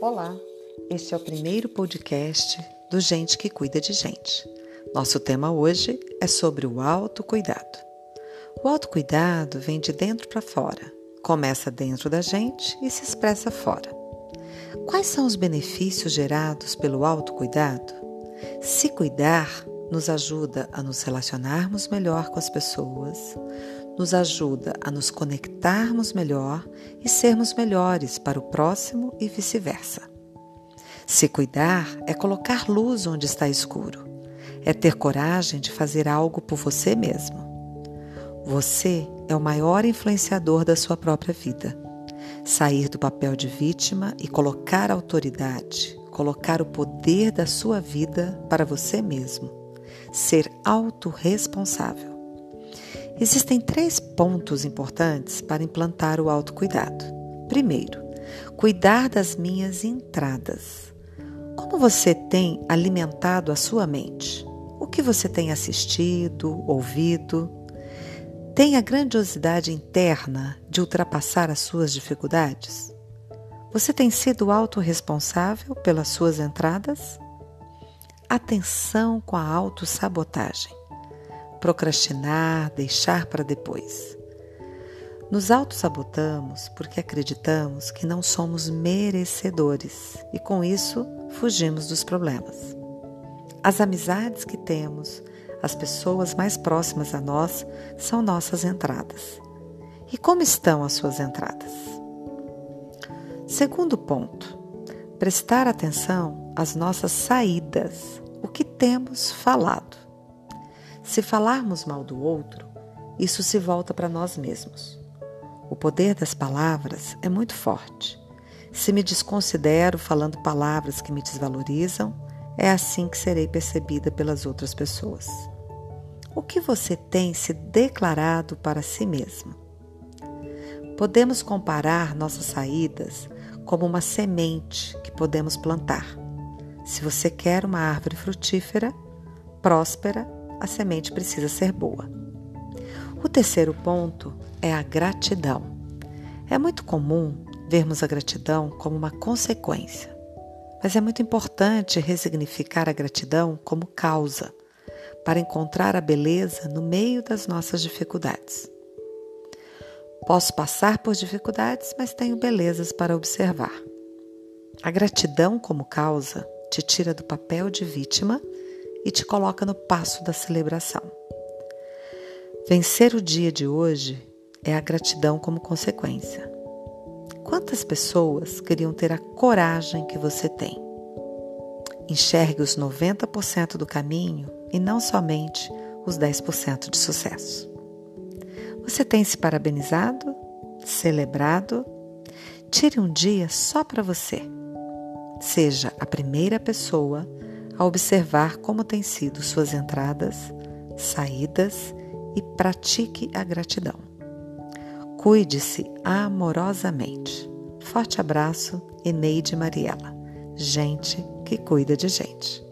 Olá, este é o primeiro podcast do Gente que Cuida de Gente. Nosso tema hoje é sobre o autocuidado. O autocuidado vem de dentro para fora, começa dentro da gente e se expressa fora. Quais são os benefícios gerados pelo autocuidado? Se cuidar nos ajuda a nos relacionarmos melhor com as pessoas, nos ajuda a nos conectarmos melhor e sermos melhores para o próximo e vice-versa. Se cuidar é colocar luz onde está escuro, é ter coragem de fazer algo por você mesmo. Você é o maior influenciador da sua própria vida. Sair do papel de vítima e colocar autoridade, colocar o poder da sua vida para você mesmo. Ser autorresponsável. Existem três pontos importantes para implantar o autocuidado. Primeiro, cuidar das minhas entradas. Como você tem alimentado a sua mente? O que você tem assistido, ouvido? Tem a grandiosidade interna de ultrapassar as suas dificuldades? Você tem sido autorresponsável pelas suas entradas? Atenção com a autossabotagem procrastinar, deixar para depois. Nos auto-sabotamos porque acreditamos que não somos merecedores e com isso fugimos dos problemas. As amizades que temos, as pessoas mais próximas a nós são nossas entradas. E como estão as suas entradas? Segundo ponto, prestar atenção às nossas saídas, o que temos falado. Se falarmos mal do outro, isso se volta para nós mesmos. O poder das palavras é muito forte. Se me desconsidero falando palavras que me desvalorizam, é assim que serei percebida pelas outras pessoas. O que você tem se declarado para si mesmo? Podemos comparar nossas saídas como uma semente que podemos plantar. Se você quer uma árvore frutífera, próspera a semente precisa ser boa. O terceiro ponto é a gratidão. É muito comum vermos a gratidão como uma consequência, mas é muito importante resignificar a gratidão como causa, para encontrar a beleza no meio das nossas dificuldades. Posso passar por dificuldades, mas tenho belezas para observar. A gratidão como causa te tira do papel de vítima e te coloca no passo da celebração. Vencer o dia de hoje é a gratidão como consequência. Quantas pessoas queriam ter a coragem que você tem? Enxergue os 90% do caminho e não somente os 10% de sucesso. Você tem se parabenizado, celebrado? Tire um dia só para você. Seja a primeira pessoa a observar como têm sido suas entradas, saídas e pratique a gratidão. Cuide-se amorosamente. Forte abraço, Eneide Mariela. Gente que cuida de gente.